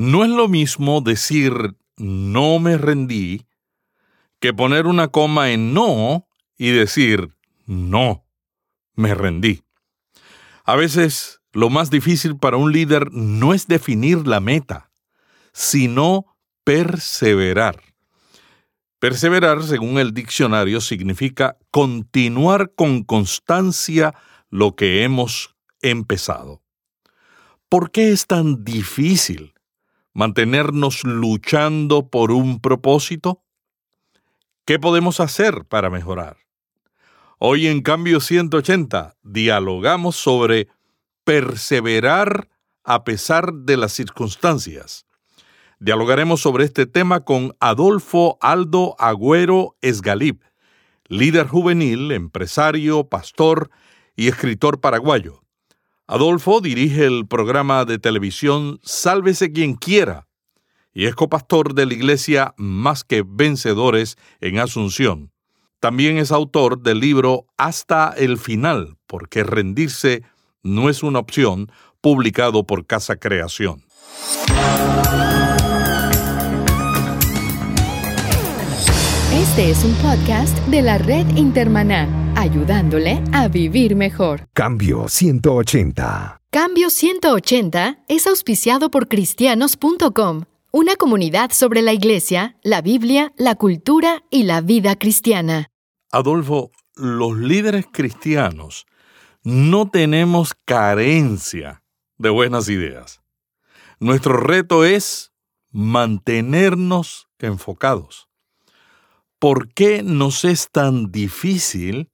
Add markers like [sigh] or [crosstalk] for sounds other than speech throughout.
No es lo mismo decir no me rendí que poner una coma en no y decir no me rendí. A veces lo más difícil para un líder no es definir la meta, sino perseverar. Perseverar, según el diccionario, significa continuar con constancia lo que hemos empezado. ¿Por qué es tan difícil mantenernos luchando por un propósito? ¿Qué podemos hacer para mejorar? Hoy en Cambio 180 dialogamos sobre perseverar a pesar de las circunstancias. Dialogaremos sobre este tema con Adolfo Aldo Agüero Esgalip, líder juvenil, empresario, pastor y escritor paraguayo. Adolfo dirige el programa de televisión Sálvese quien quiera y es copastor de la iglesia Más que Vencedores en Asunción. También es autor del libro Hasta el final, porque rendirse no es una opción, publicado por Casa Creación. Este es un podcast de la red Intermaná ayudándole a vivir mejor. Cambio 180. Cambio 180 es auspiciado por cristianos.com, una comunidad sobre la iglesia, la Biblia, la cultura y la vida cristiana. Adolfo, los líderes cristianos no tenemos carencia de buenas ideas. Nuestro reto es mantenernos enfocados. ¿Por qué nos es tan difícil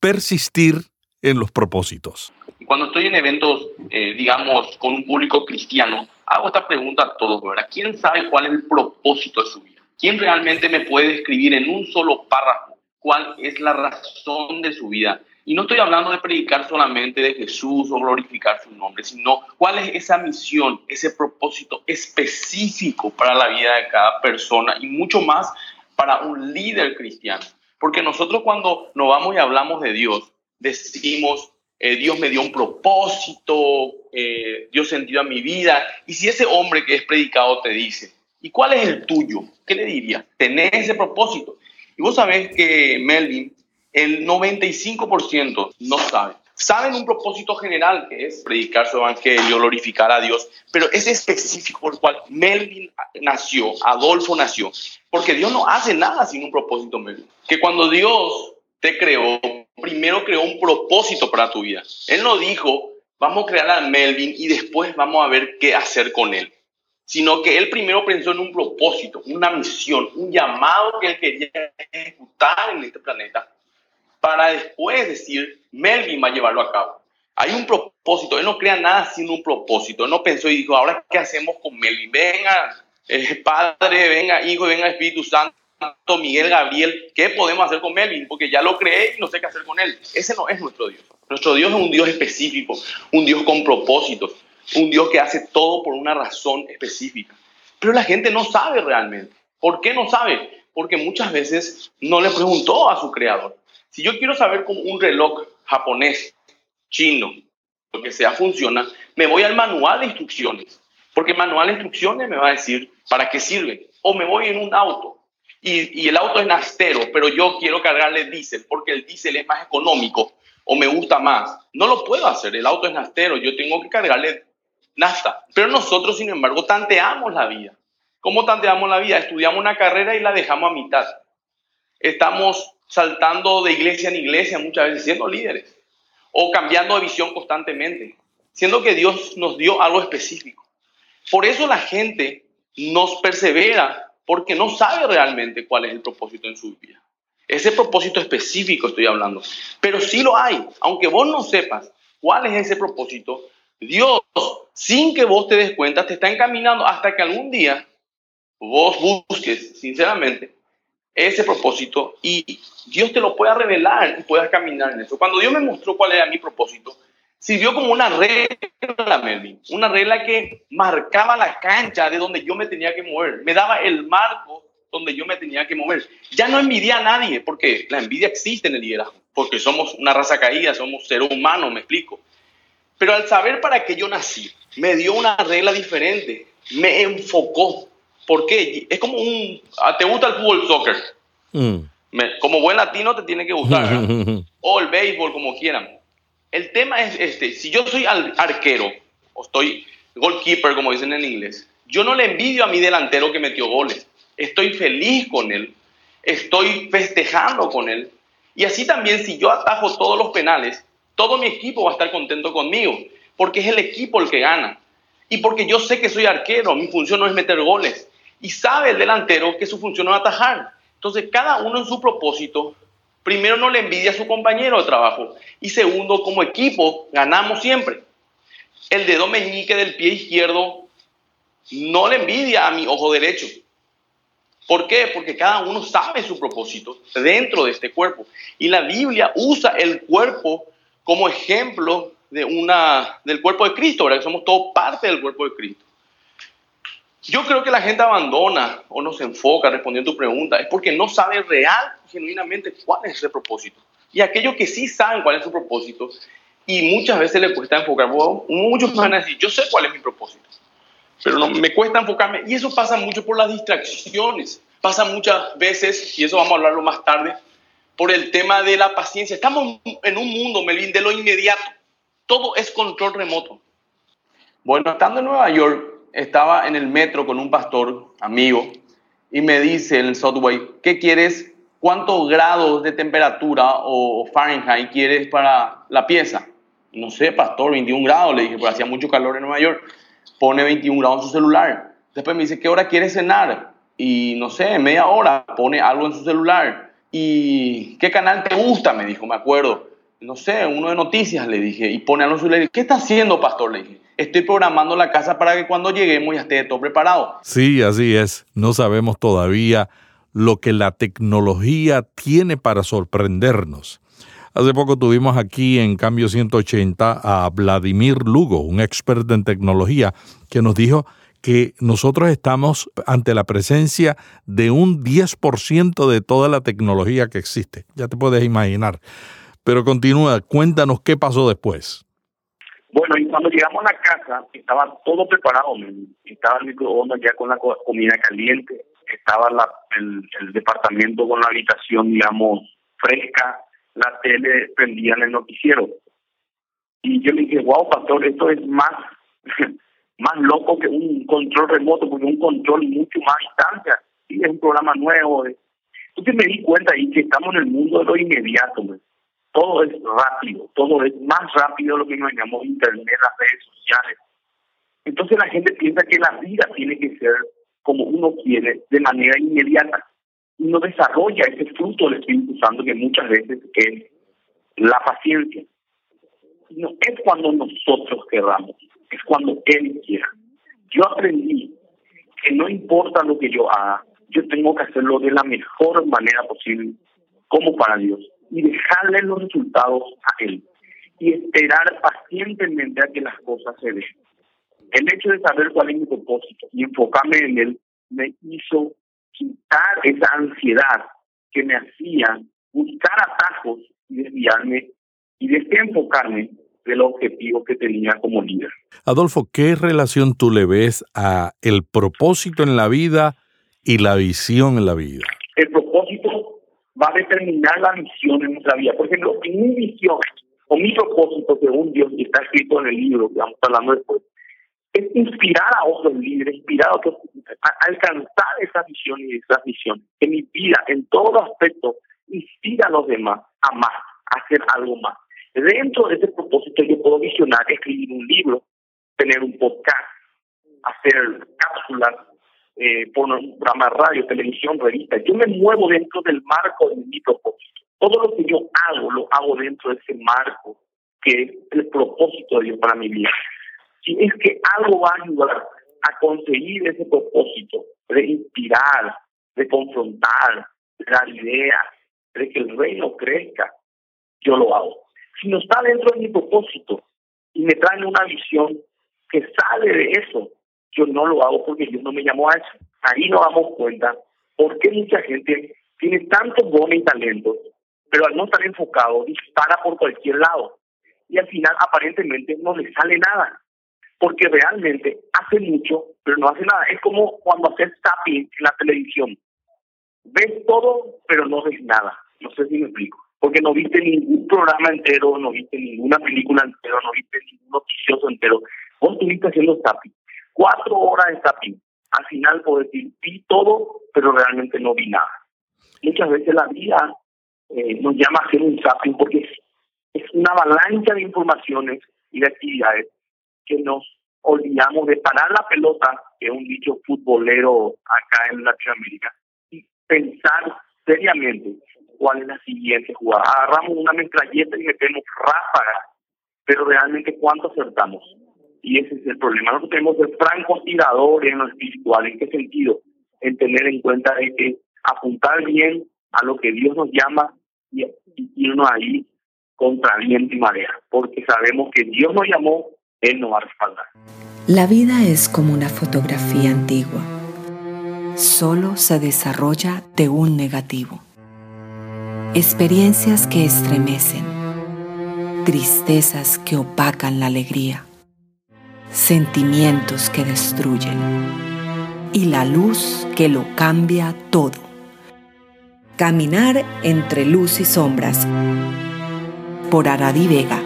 persistir en los propósitos. Cuando estoy en eventos, eh, digamos, con un público cristiano, hago esta pregunta a todos, ¿verdad? ¿Quién sabe cuál es el propósito de su vida? ¿Quién realmente me puede describir en un solo párrafo cuál es la razón de su vida? Y no estoy hablando de predicar solamente de Jesús o glorificar su nombre, sino cuál es esa misión, ese propósito específico para la vida de cada persona y mucho más para un líder cristiano. Porque nosotros cuando nos vamos y hablamos de Dios, decimos, eh, Dios me dio un propósito, eh, dio sentido a mi vida. Y si ese hombre que es predicado te dice, ¿y cuál es el tuyo? ¿Qué le diría? Tener ese propósito. Y vos sabés que Melvin, el 95% no sabe. Saben un propósito general que es predicar su evangelio, glorificar a Dios, pero ese específico por el cual Melvin nació, Adolfo nació, porque Dios no hace nada sin un propósito, Melvin. Que cuando Dios te creó, primero creó un propósito para tu vida. Él no dijo, vamos a crear a Melvin y después vamos a ver qué hacer con él, sino que él primero pensó en un propósito, una misión, un llamado que él quería ejecutar en este planeta para después decir, Melvin va a llevarlo a cabo. Hay un propósito, él no crea nada sin un propósito. Él no pensó y dijo, ahora, ¿qué hacemos con Melvin? Venga, eh, Padre, venga, Hijo, venga, Espíritu Santo, Miguel, Gabriel, ¿qué podemos hacer con Melvin? Porque ya lo creé y no sé qué hacer con él. Ese no es nuestro Dios. Nuestro Dios es un Dios específico, un Dios con propósitos, un Dios que hace todo por una razón específica. Pero la gente no sabe realmente. ¿Por qué no sabe? Porque muchas veces no le preguntó a su creador. Si yo quiero saber cómo un reloj japonés, chino, lo que sea, funciona, me voy al manual de instrucciones, porque el manual de instrucciones me va a decir para qué sirve. O me voy en un auto y, el auto es nastero, pero yo quiero cargarle diésel porque el diésel es más económico o me gusta más. No lo puedo hacer, el auto es nastero, yo tengo que cargarle nafta. Pero nosotros, sin embargo, tanteamos la vida. ¿Cómo tanteamos la vida? Estudiamos una carrera y la dejamos a mitad. Estamos saltando de iglesia en iglesia, muchas veces siendo líderes, o cambiando de visión constantemente, siendo que Dios nos dio algo específico. Por eso la gente nos persevera, porque no sabe realmente cuál es el propósito en su vida. Ese propósito específico estoy hablando, pero sí lo hay, aunque vos no sepas cuál es ese propósito, Dios, sin que vos te des cuenta, te está encaminando hasta que algún día vos busques, sinceramente, ese propósito y Dios te lo pueda revelar y puedas caminar en eso. Cuando Dios me mostró cuál era mi propósito, sirvió como una regla, Melvin, una regla que marcaba la cancha de donde yo me tenía que mover, me daba el marco donde yo me tenía que mover. Ya no envidia a nadie, porque la envidia existe en el liderazgo, porque somos una raza caída, somos seres humanos, me explico. Pero al saber para qué yo nací, me dio una regla diferente me enfocó. ¿Por qué? Es como un... ah, ¿Te gusta el fútbol soccer? Mm. Me- como buen latino te tiene que gustar, ¿verdad? [laughs] o el béisbol, como quieran. El tema es este, si yo soy al- arquero, o estoy goalkeeper, como dicen en inglés, yo no le envidio a mi delantero que metió goles. Estoy feliz con él, estoy festejando con él. Y así también, si yo atajo todos los penales, todo mi equipo va a estar contento conmigo, porque es el equipo el que gana. Y porque yo sé que soy arquero, mi función no es meter goles. Y sabe el delantero que su función es atajar. Entonces, cada uno en su propósito, primero no le envidia a su compañero de trabajo. Y segundo, como equipo, ganamos siempre. El dedo meñique del pie izquierdo no le envidia a mi ojo derecho. ¿Por qué? Porque cada uno sabe su propósito dentro de este cuerpo. Y la Biblia usa el cuerpo como ejemplo de una, del cuerpo de Cristo, ¿verdad? Que somos todos parte del cuerpo de Cristo. Yo creo que la gente abandona o no se enfoca respondiendo tu pregunta es porque no sabe real, genuinamente, cuál es ese propósito. Y aquellos que sí saben cuál es su propósito y muchas veces les cuesta enfocar, muchos van a decir, yo sé cuál es mi propósito, pero no, me cuesta enfocarme. Y eso pasa mucho por las distracciones. Pasa muchas veces, y eso vamos a hablarlo más tarde, por el tema de la paciencia. Estamos en un mundo, Melvin, de lo inmediato. Todo es control remoto. Bueno, estando en Nueva York, estaba en el metro con un pastor amigo y me dice el subway, ¿qué quieres? ¿Cuántos grados de temperatura o Fahrenheit quieres para la pieza? No sé, pastor, 21 grados, le dije, porque hacía mucho calor en Nueva York. Pone 21 grados en su celular. Después me dice, ¿qué hora quieres cenar? Y no sé, media hora, pone algo en su celular. ¿Y qué canal te gusta? Me dijo, me acuerdo. No sé, uno de noticias, le dije. Y pone algo en su celular. ¿Qué está haciendo, pastor? Le dije. Estoy programando la casa para que cuando lleguemos ya esté todo preparado. Sí, así es. No sabemos todavía lo que la tecnología tiene para sorprendernos. Hace poco tuvimos aquí en Cambio 180 a Vladimir Lugo, un experto en tecnología, que nos dijo que nosotros estamos ante la presencia de un 10% de toda la tecnología que existe. Ya te puedes imaginar. Pero continúa, cuéntanos qué pasó después. Bueno, y cuando llegamos a la casa, estaba todo preparado. Estaba el microondas ya con la co- comida caliente, estaba la- el, departamento con la habitación, digamos, fresca, la tele prendía en el noticiero. Y yo le dije, wow, pastor, esto es más, [laughs] más loco que un control remoto, porque un control mucho más distancia. Y es un programa nuevo. eh. Entonces me di cuenta ahí que estamos en el mundo de lo inmediato. Todo es rápido, todo es más rápido de lo que nos llamamos internet, las redes sociales. Entonces la gente piensa que la vida tiene que ser como uno quiere, de manera inmediata. Y no desarrolla ese fruto del Espíritu Santo que muchas veces es la paciencia. No es cuando nosotros queramos, es cuando Él quiera. Yo aprendí que no importa lo que yo haga, yo tengo que hacerlo de la mejor manera posible, como para Dios y dejarle los resultados a él y esperar pacientemente a que las cosas se den. El hecho de saber cuál es mi propósito y enfocarme en él me hizo quitar esa ansiedad que me hacía buscar atajos y desviarme y desenfocarme del objetivo que tenía como líder. Adolfo, ¿qué relación tú le ves a el propósito en la vida y la visión en la vida? El propósito va a determinar la misión en nuestra vida. Por ejemplo, mi misión o mi propósito, según Dios, y está escrito en el libro que vamos hablando después, es inspirar a otros líderes, inspirar a otros a alcanzar esa visión y esa misión. Que mi vida, en todo aspecto, inspira a los demás a más, a hacer algo más. Dentro de ese propósito yo puedo visionar, escribir un libro, tener un podcast, hacer cápsulas, eh, por un programa radio, televisión, revista. Yo me muevo dentro del marco de mi propósito. Todo lo que yo hago, lo hago dentro de ese marco que es el propósito de Dios para mi vida. Si es que algo va a ayudar a conseguir ese propósito, de inspirar, de confrontar, de dar ideas, de que el reino crezca, yo lo hago. Si no está dentro de mi propósito y me traen una visión que sale de eso, yo no lo hago porque Dios no me llamó a eso. Ahí nos damos cuenta por qué mucha gente tiene tantos dones y talentos, pero al no estar enfocado dispara por cualquier lado y al final aparentemente no le sale nada. porque realmente hace mucho, pero no hace nada. Es como cuando haces tapping en la televisión. Ves todo, pero no ves nada. No sé si me explico. Porque no viste ningún programa entero, no viste ninguna película entero, no viste ningún noticioso entero. Vos estuviste haciendo tapping. Cuatro horas de tapping. Al final puedo decir, vi todo, pero realmente no vi nada. Muchas veces la vida eh, nos llama a hacer un zapping porque es, es una avalancha de informaciones y de actividades que nos olvidamos de parar la pelota, que es un dicho futbolero acá en Latinoamérica, y pensar seriamente cuál es la siguiente jugada. Agarramos una metralleta y metemos ráfaga, pero realmente cuánto acertamos. Y ese es el problema. Nosotros tenemos ser francotiradores en lo espiritual. ¿En qué sentido? En tener en cuenta de que apuntar bien a lo que Dios nos llama y, irnos ahí contra viento y marea, porque sabemos que Dios nos llamó él no va a respaldar. La vida es como una fotografía antigua. Solo se desarrolla de un negativo. Experiencias que estremecen. Tristezas que opacan la alegría. Sentimientos que destruyen. Y la luz que lo cambia todo. Caminar entre luz y sombras. Por Aradi Vega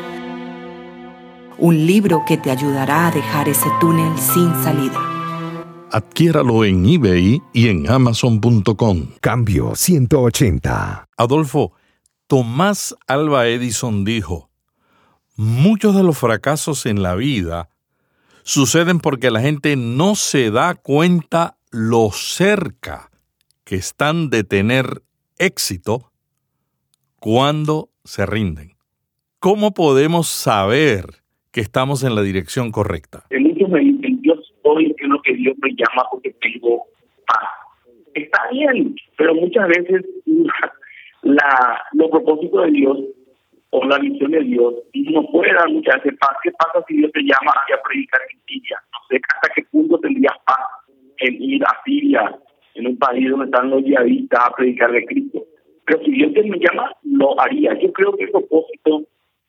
un libro que te ayudará a dejar ese túnel sin salida. Adquiéralo en eBay y en amazon.com. Cambio 180. Adolfo, Tomás Alba Edison dijo, muchos de los fracasos en la vida suceden porque la gente no se da cuenta lo cerca que están de tener éxito cuando se rinden. ¿Cómo podemos saber que estamos en la dirección correcta? En muchos me dicen, yo en lo que Dios me llama porque tengo paz. Está bien, pero muchas veces la, los propósitos de Dios o la visión de Dios no puede dar muchas veces paz. ¿Qué pasa si Dios te llama a predicar Siria? No sé hasta qué punto tendrías paz en ir a Siria, en un país donde están los yihadistas a predicar de Cristo. Pero si Dios te me llama, lo haría. Yo creo que el propósito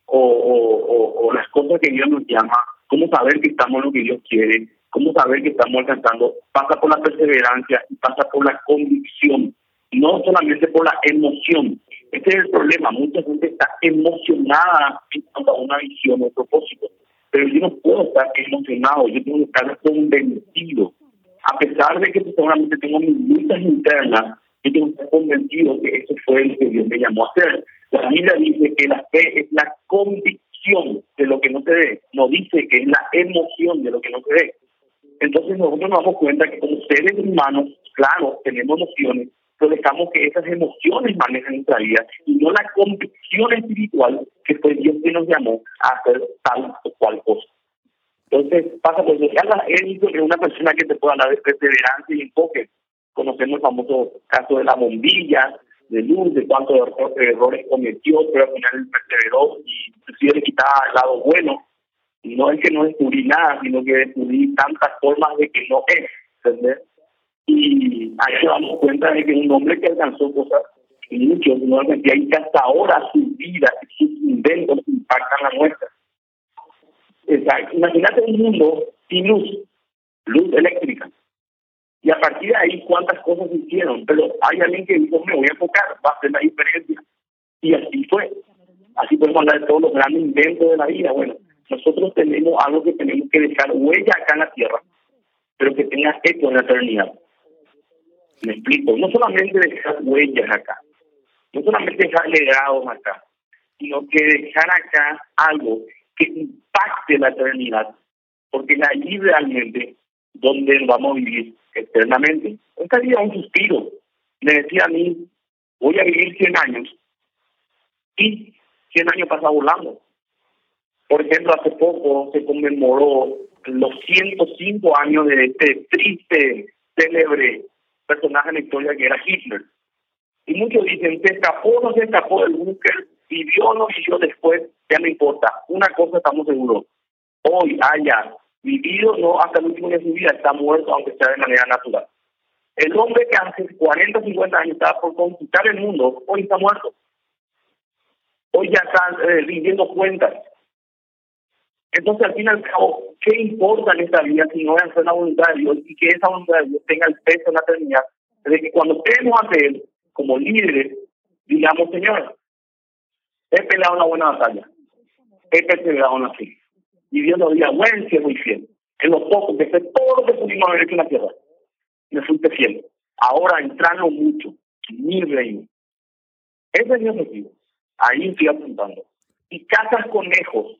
o, las cosas que Dios nos llama, cómo saber que estamos lo que Dios quiere, cómo saber que estamos alcanzando, pasa por la perseverancia y pasa por la convicción, no solamente por la emoción. Este es el problema, mucha gente está emocionada en cuanto a una visión o propósito, pero yo no puedo estar emocionado, yo tengo que estar convencido. A pesar de que seguramente tengo mis luchas internas, yo tengo que estar convencido que eso fue lo que Dios me llamó a hacer. La Biblia dice que la fe es la convicción de lo que no se ve, no dice que es la emoción de lo que no se ve. Entonces nosotros nos damos cuenta que como seres humanos, claro, tenemos emociones, pero dejamos que esas emociones manejen nuestra vida y no la convicción espiritual que fue Dios que nos llamó a hacer tal o cual cosa. Entonces pasa por eso. Es una persona que te puede hablar de perseverancia y enfoque. Conocemos el famoso caso de la bombilla, de luz, de cuántos errores cometió, pero al final perseveró y inclusive le quitaba el lado bueno. No es que no descubrí nada, sino que descubrí tantas formas de que no es, ¿entendés? Y ahí nos damos cuenta de que un hombre que alcanzó cosas muchos, no y que hasta ahora su vida, sus inventos impactan la nuestra. imagínate un mundo sin luz, luz eléctrica y a partir de ahí cuántas cosas hicieron, pero hay alguien que dijo, me voy a enfocar, va a hacer la diferencia. Y así fue. Así podemos hablar de todos los grandes inventos de la vida. Bueno, nosotros tenemos algo que tenemos que dejar huella acá en la tierra, pero que tenga eco en la eternidad. Me explico, no solamente dejar huellas acá, no solamente dejar legados acá, sino que dejar acá algo que impacte la eternidad, porque allí realmente donde vamos a vivir eternamente. Esta vida es un suspiro. Me decía a mí, voy a vivir 100 años y 100 años pasa volando. Por ejemplo, hace poco se conmemoró los 105 años de este triste, célebre personaje en la historia que era Hitler. Y muchos dicen, se escapó no se escapó del búnker, vivió o no vivió después, ya no importa. Una cosa estamos seguros, hoy haya vivido no hasta el último día de su vida, está muerto aunque sea de manera natural. El hombre que hace 40 o 50 años estaba por conquistar el mundo, hoy está muerto. Hoy ya está eh, cuentas. Entonces, al fin y al cabo, ¿qué importa en esta vida si no es hacer la voluntad de Dios y que esa voluntad de Dios tenga el peso en la eternidad? De que cuando queremos hacer como líderes, digamos, Señor, he peleado una buena batalla, he perseverado en la fe. Y Dios nos diga, buen siervo y fiel, en lo poco que fue todo lo que pudimos haber hecho en la tierra, me fuiste fiel. Ahora entrando mucho, mi reino. Ese es mi objetivo. Ahí estoy apuntando. Y cazas conejos,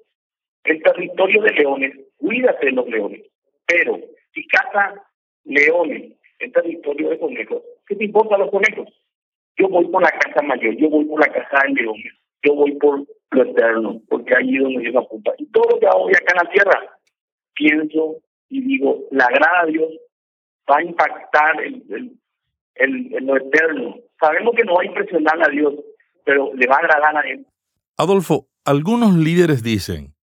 el territorio de leones, cuídate de los leones. Pero si cazas leones, el territorio de conejos, ¿qué te importa los conejos? Yo voy por la casa mayor, yo voy por la casa de leones, yo voy por lo eterno, porque ahí es donde Dios apunta. Y todo lo que hago acá en la tierra, pienso y digo, la agrada a Dios, va a impactar el, el, lo eterno. Sabemos que no va a impresionar a Dios, pero le va a agradar a Él. Adolfo, algunos líderes dicen,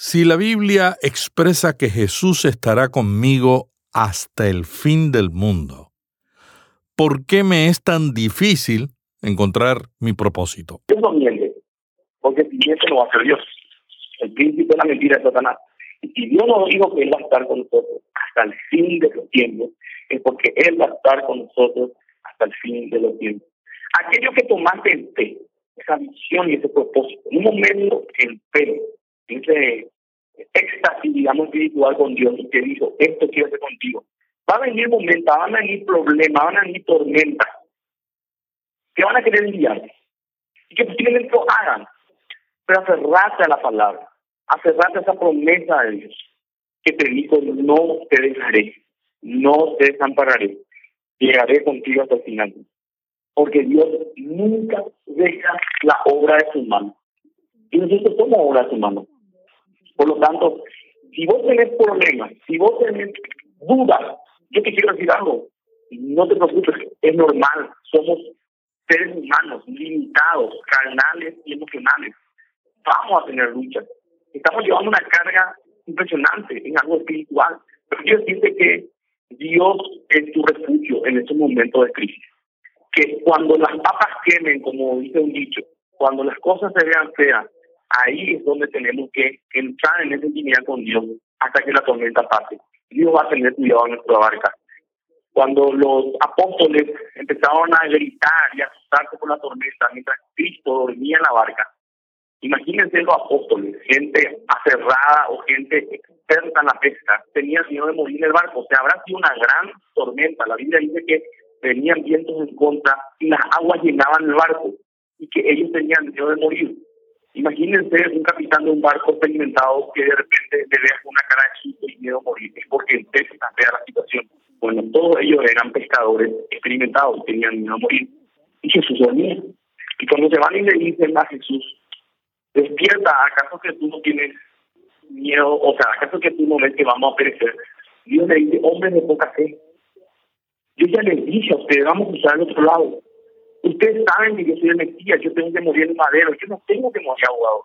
si la Biblia expresa que Jesús estará conmigo hasta el fin del mundo, ¿por qué me es tan difícil encontrar mi propósito? Dios no miente, porque si miente no va a ser Dios. El príncipe de la mentira es Satanás. Y Dios nos dijo que Él va a estar con nosotros hasta el fin de los tiempos, es porque Él va a estar con nosotros hasta el fin de los tiempos. Aquello que tomaste en fe, esa visión y ese propósito, en un momento en fe, ese éxtasis, digamos, espiritual con Dios, y que dijo, esto quiero hacer contigo. Va a venir momentos, van a venir problemas, van a venir tormentas, que van a querer enviar, y que posiblemente lo hagan, pero aferrate a la palabra, aferrate a esa promesa de Dios, que te dijo, no te dejaré, no te desampararé, llegaré contigo hasta el final. Porque Dios nunca deja la obra de su mano. Y nosotros somos obra de su mano. Por lo tanto, si vos tenés problemas, si vos tenés dudas, yo te quiero decir algo, no te preocupes, es normal, somos seres humanos, limitados, carnales y emocionales. Vamos a tener luchas. Estamos llevando una carga impresionante en algo espiritual. Pero quiero decirte que Dios es tu refugio en estos momentos de crisis. Que cuando las papas quemen, como dice un dicho, cuando las cosas se vean feas, ahí es donde tenemos que entrar en esa intimidad con Dios hasta que la tormenta pase. Dios va a tener cuidado en nuestra barca. Cuando los apóstoles empezaron a gritar y a asustarse por la tormenta mientras Cristo dormía en la barca, imagínense los apóstoles, gente aferrada o gente experta en la pesca, tenían miedo de morir en el barco. O sea, habrá sido una gran tormenta. La Biblia dice que venían vientos en contra y las aguas llenaban el barco y que ellos tenían miedo de morir. Imagínense un capitán de un barco experimentado que de repente le vea una cara de susto y miedo a morir. Es porque empieza a la situación. Bueno, todos ellos eran pescadores experimentados, tenían miedo a morir. Y Jesús dormía. Y cuando se van y le dicen a Jesús, despierta, ¿acaso que tú no tienes miedo? O sea, ¿acaso que tú no ves que vamos a perecer? Dios le dice, hombre de poca fe. Yo ya les dije a ustedes, vamos a usar el otro lado. Ustedes saben que yo soy el Mesías, yo tengo que morir en madero, yo no tengo que morir ahogado.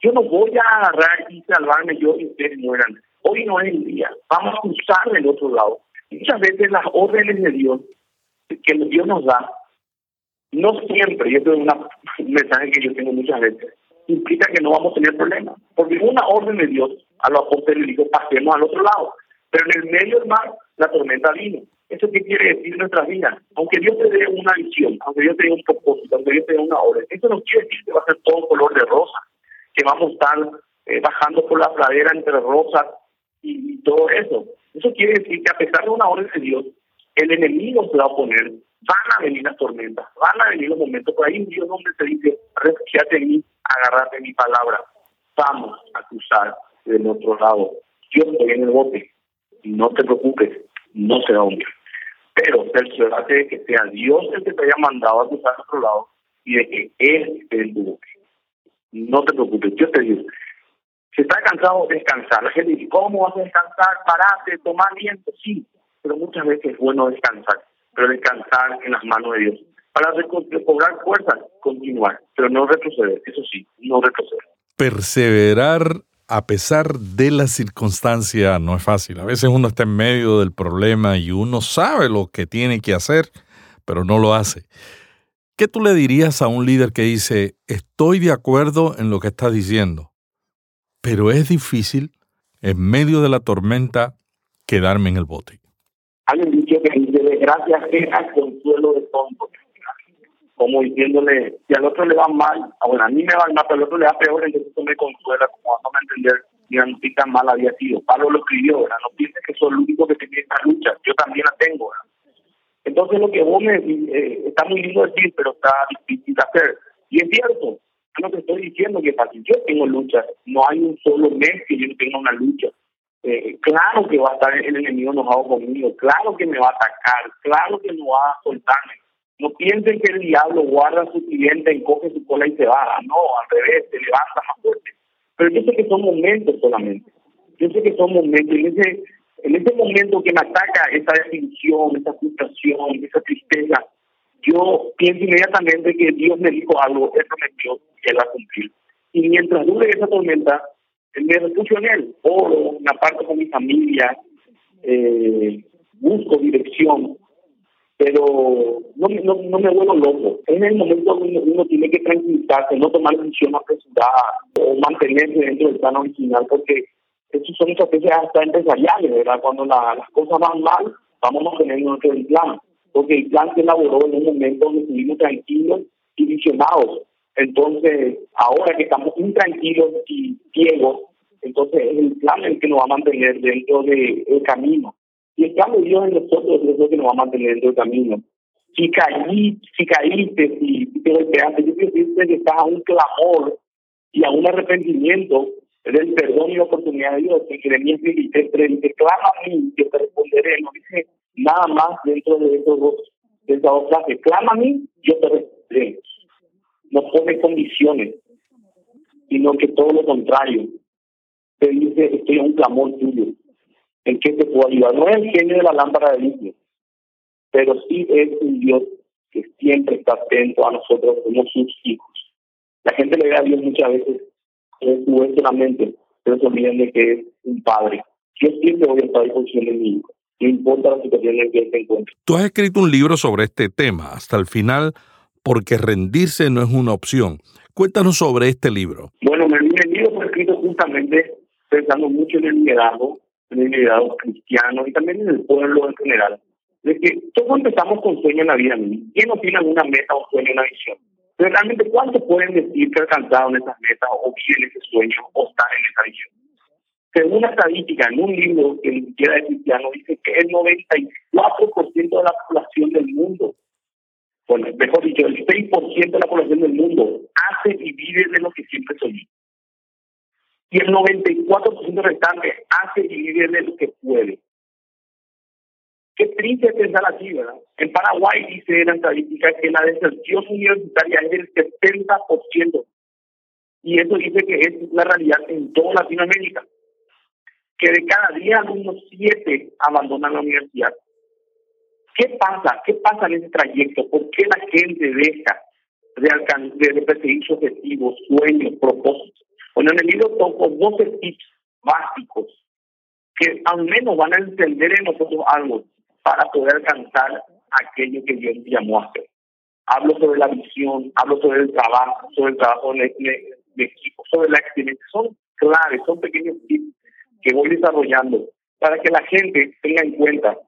Yo no voy a agarrar y salvarme yo y ustedes mueran. Hoy no es el día, vamos a usar el otro lado. Muchas veces las órdenes de Dios que Dios nos da, no siempre, y esto es un mensaje que yo tengo muchas veces, implica que no vamos a tener problemas. Porque una orden de Dios a los apóstoles le dijo, pasemos al otro lado. Pero en el medio del mar, la tormenta vino. ¿Eso qué quiere decir nuestras vidas? Aunque Dios te dé una visión, aunque Dios te dé un propósito, aunque Dios te dé una orden, eso no quiere decir que va a ser todo color de rosa, que vamos a estar eh, bajando por la pradera entre rosas y, todo eso. Eso quiere decir que a pesar de una orden de Dios, el enemigo se va a oponer, van a venir las tormentas, van a venir los momentos, por ahí Dios donde te dice, refugiate en mí, agarrate mi palabra, vamos a cruzar del otro lado. Yo estoy en el bote, no te preocupes, no se va a hundir. Pero cerciorate de que sea Dios el que te haya mandado a cruzar otro lado y de que Él esté en tu bote. No te preocupes, yo te digo, si estás cansado, descansar. La gente dice, ¿cómo vas a descansar? Parate, tomar viento. Sí, pero muchas veces es bueno descansar, pero descansar en las manos de Dios para recobrar fuerzas, continuar, pero no retroceder, eso sí, no retroceder. Perseverar a pesar de la circunstancia no es fácil. A veces uno está en medio del problema y uno sabe lo que tiene que hacer, pero no lo hace. ¿Qué tú le dirías a un líder que dice, estoy de acuerdo en lo que estás diciendo, pero es difícil, en medio de la tormenta, quedarme en el bote. Hay un que dice, desgracia el consuelo de tonto. Como diciéndole, si al otro le va mal, ah, bueno, a mí me va mal, pero al otro le va peor, entonces eso me consuela, como no a entender, no tan mal había sido. Pablo lo escribió. No pienses que soy el único que tiene esta lucha, yo también la tengo, Entonces lo que vos me eh, está muy lindo decir, pero está difícil de hacer. Y es cierto, yo no te estoy diciendo que fácil, yo tengo lucha, no hay un solo mes que yo tenga una lucha. Eh, claro que va a estar el enemigo enojado conmigo, claro que me va a atacar, claro que no va a soltarme. No piensen que el diablo guarda su cliente, encoge su cola y se va. No, al revés, se levanta más fuerte. Pero yo sé que son momentos solamente. Yo sé que son momentos. En ese, en ese momento que me ataca esa desilusión, esa frustración, esa tristeza, yo pienso inmediatamente que Dios me dijo algo, Él prometió que Él va a cumplir. Y mientras dure esa tormenta, me refugio en Él, oro, me aparto con mi familia, eh, busco dirección, pero no, no, no me vuelvo loco. Es el momento donde uno tiene que tranquilizarse, no tomar decisión apresurada o mantenerse dentro del plano original, porque esas son estrategias hasta empresariales, ¿verdad? Cuando las cosas van mal, vamos a tener nuestro plan porque el plan se elaboró en un momento donde estuvimos tranquilos y visionados. Entonces, ahora que estamos intranquilos y ciegos, entonces es el plan el que nos va a mantener dentro del camino. Y el plan en nosotros es lo que nos va a mantener dentro del camino. Si caí, si caíste, si, te golpeaste, yo quiero decirte que estás a un clamor y a un arrepentimiento del perdón y la oportunidad de Dios. En Jeremías 23, dice, clama a mí, yo te responderé. No dice, nada más dentro de esos dos, de esas dos frases. Clama a mí, yo te responderé. No pone condiciones, sino que todo lo contrario. Te dice, estoy en un clamor tuyo. ¿En qué te puedo ayudar? No es el genio de la lámpara de vidrio, pero sí es un Dios que siempre está atento a nosotros como sus hijos. La gente le ve a Dios muchas veces en su mente, pero se olvidan de que es un padre. Yo siempre voy a estar en de mi hijo no importa la situación en que se encuentre. Tú has escrito un libro sobre este tema, hasta el final, porque rendirse no es una opción. Cuéntanos sobre este libro. Bueno, el libro fue escrito justamente pensando mucho en el liderazgo, en el liderazgo cristiano y también en el pueblo en general. De que todos empezamos con sueños en la vida. ¿Quién no tiene alguna meta o sueño, una visión? Pero realmente, ¿cuántos pueden decir que alcanzaron esas metas o viven ese sueño o están en esa visión? Según una estadística en un libro que ni siquiera es cristiano, dice que el 94% de la población del mundo, bueno, mejor dicho, el 6% de la población del mundo hace y vive de lo que siempre soñó. Y el 94% restante hace y vive lo que puede. Qué triste pensar así, ¿verdad? En Paraguay dice la estadística que la deserción universitaria es del 70%. Y eso dice que es la realidad en toda Latinoamérica que de cada día alumnos siete abandonan la universidad. ¿Qué pasa? ¿Qué pasa en ese trayecto? ¿Por qué la gente deja de, de perseguir sus objetivos, sueños, propósitos? Bueno, en el libro toco 12 tips básicos que al menos van a entender en nosotros algo para poder alcanzar aquello que Dios llamó a hacer. Hablo sobre la visión, hablo sobre el trabajo, sobre el trabajo de, equipo, sobre la excelencia. Son claves, son pequeños tips que voy desarrollando para que la gente tenga en cuenta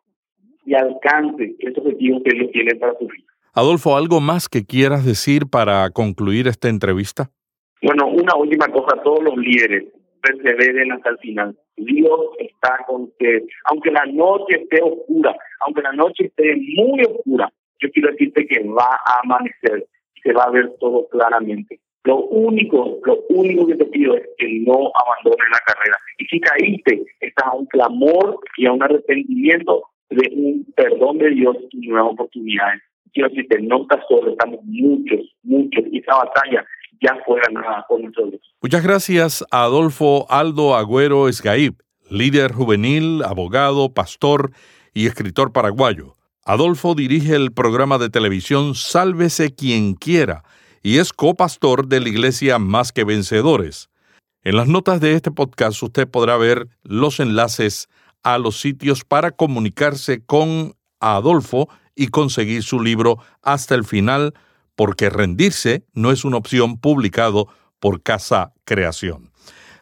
y alcance esos objetivos que ellos tienen para su vida. Adolfo, ¿algo más que quieras decir para concluir esta entrevista? Bueno, una última cosa, todos los líderes perseveren hasta el final. Dios está con ustedes. Aunque la noche esté oscura, aunque la noche esté muy oscura, yo quiero decirte que va a amanecer y se va a ver todo claramente. Lo único, lo único que te pido es que no abandones la carrera. Y si caíste, estás a un clamor y a un arrepentimiento de un perdón de Dios y nuevas oportunidades. Quiero decirte, no estás solo, estamos muchos, muchos, y esa batalla ya. Muchas gracias a Adolfo Aldo Agüero Esgaib, líder juvenil, abogado, pastor y escritor paraguayo. Adolfo dirige el programa de televisión Sálvese quien quiera y es copastor de la iglesia Más que Vencedores. En las notas de este podcast usted podrá ver los enlaces a los sitios para comunicarse con Adolfo y conseguir su libro hasta el final, porque rendirse no es una opción publicado por Casa Creación.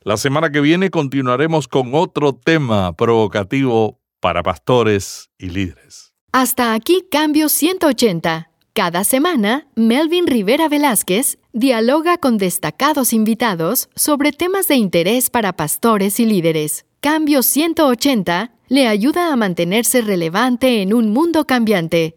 La semana que viene continuaremos con otro tema provocativo para pastores y líderes. Hasta aquí Cambio 180. Cada semana, Melvin Rivera Velázquez dialoga con destacados invitados sobre temas de interés para pastores y líderes. Cambio 180 le ayuda a mantenerse relevante en un mundo cambiante.